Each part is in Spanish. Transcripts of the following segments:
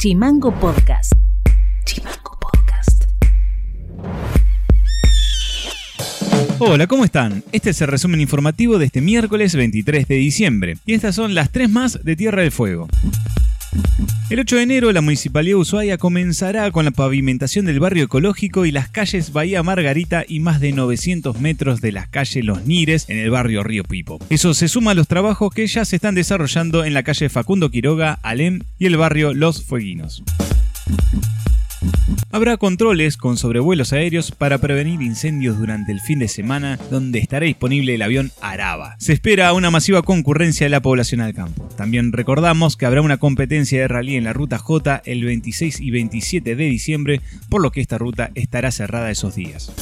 Chimango Podcast. Chimango Podcast. Hola, ¿cómo están? Este es el resumen informativo de este miércoles 23 de diciembre. Y estas son las tres más de Tierra del Fuego. El 8 de enero la Municipalidad de Ushuaia comenzará con la pavimentación del barrio ecológico y las calles Bahía Margarita y más de 900 metros de las calles Los Nires en el barrio Río Pipo. Eso se suma a los trabajos que ya se están desarrollando en la calle Facundo Quiroga, Alem y el barrio Los Fueguinos. Habrá controles con sobrevuelos aéreos para prevenir incendios durante el fin de semana, donde estará disponible el avión Araba. Se espera una masiva concurrencia de la población al campo. También recordamos que habrá una competencia de rally en la ruta J el 26 y 27 de diciembre, por lo que esta ruta estará cerrada esos días.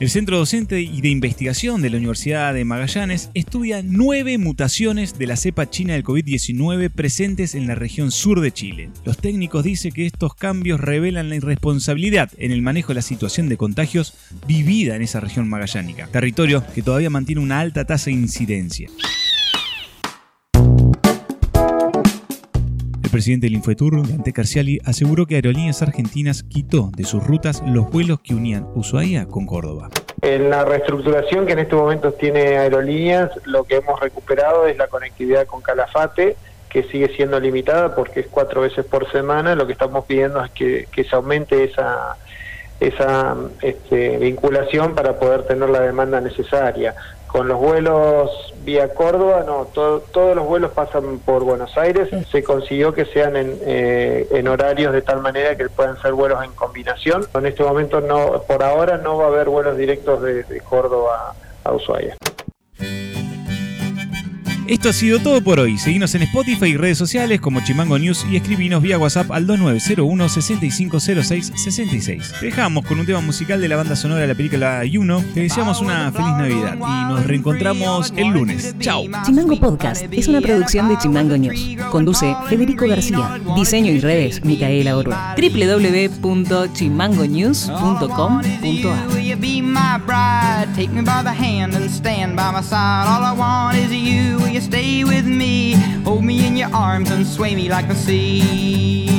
El Centro Docente y de Investigación de la Universidad de Magallanes estudia nueve mutaciones de la cepa china del COVID-19 presentes en la región sur de Chile. Los técnicos dicen que estos cambios revelan la irresponsabilidad en el manejo de la situación de contagios vivida en esa región magallánica, territorio que todavía mantiene una alta tasa de incidencia. El presidente del Infotur, Dante Carciali, aseguró que Aerolíneas Argentinas quitó de sus rutas los vuelos que unían Ushuaia con Córdoba. En la reestructuración que en estos momentos tiene Aerolíneas, lo que hemos recuperado es la conectividad con Calafate, que sigue siendo limitada porque es cuatro veces por semana. Lo que estamos pidiendo es que, se aumente esa, esa este, vinculación para poder tener la demanda necesaria. Con los vuelos vía Córdoba, no, todos los vuelos pasan por Buenos Aires. Se consiguió que sean en, eh, en, horarios de tal manera que puedan ser vuelos en combinación. En este momento, no, por ahora, no va a haber vuelos directos de, de Córdoba a Ushuaia. Esto ha sido todo por hoy. Seguinos en Spotify y redes sociales como Chimango News y escribinos vía WhatsApp al 2901 6506 66. dejamos con un tema musical de la banda sonora de la película Juno. Te deseamos una feliz Navidad y nos reencontramos el lunes. Chao. Chimango Podcast es una producción de Chimango News. Conduce Federico García. Diseño y redes Micaela Orua. www.chimangonews.com.ar you be my bride? Take me by the hand and stand by my side. All I want is you. Will you stay with me? Hold me in your arms and sway me like the sea.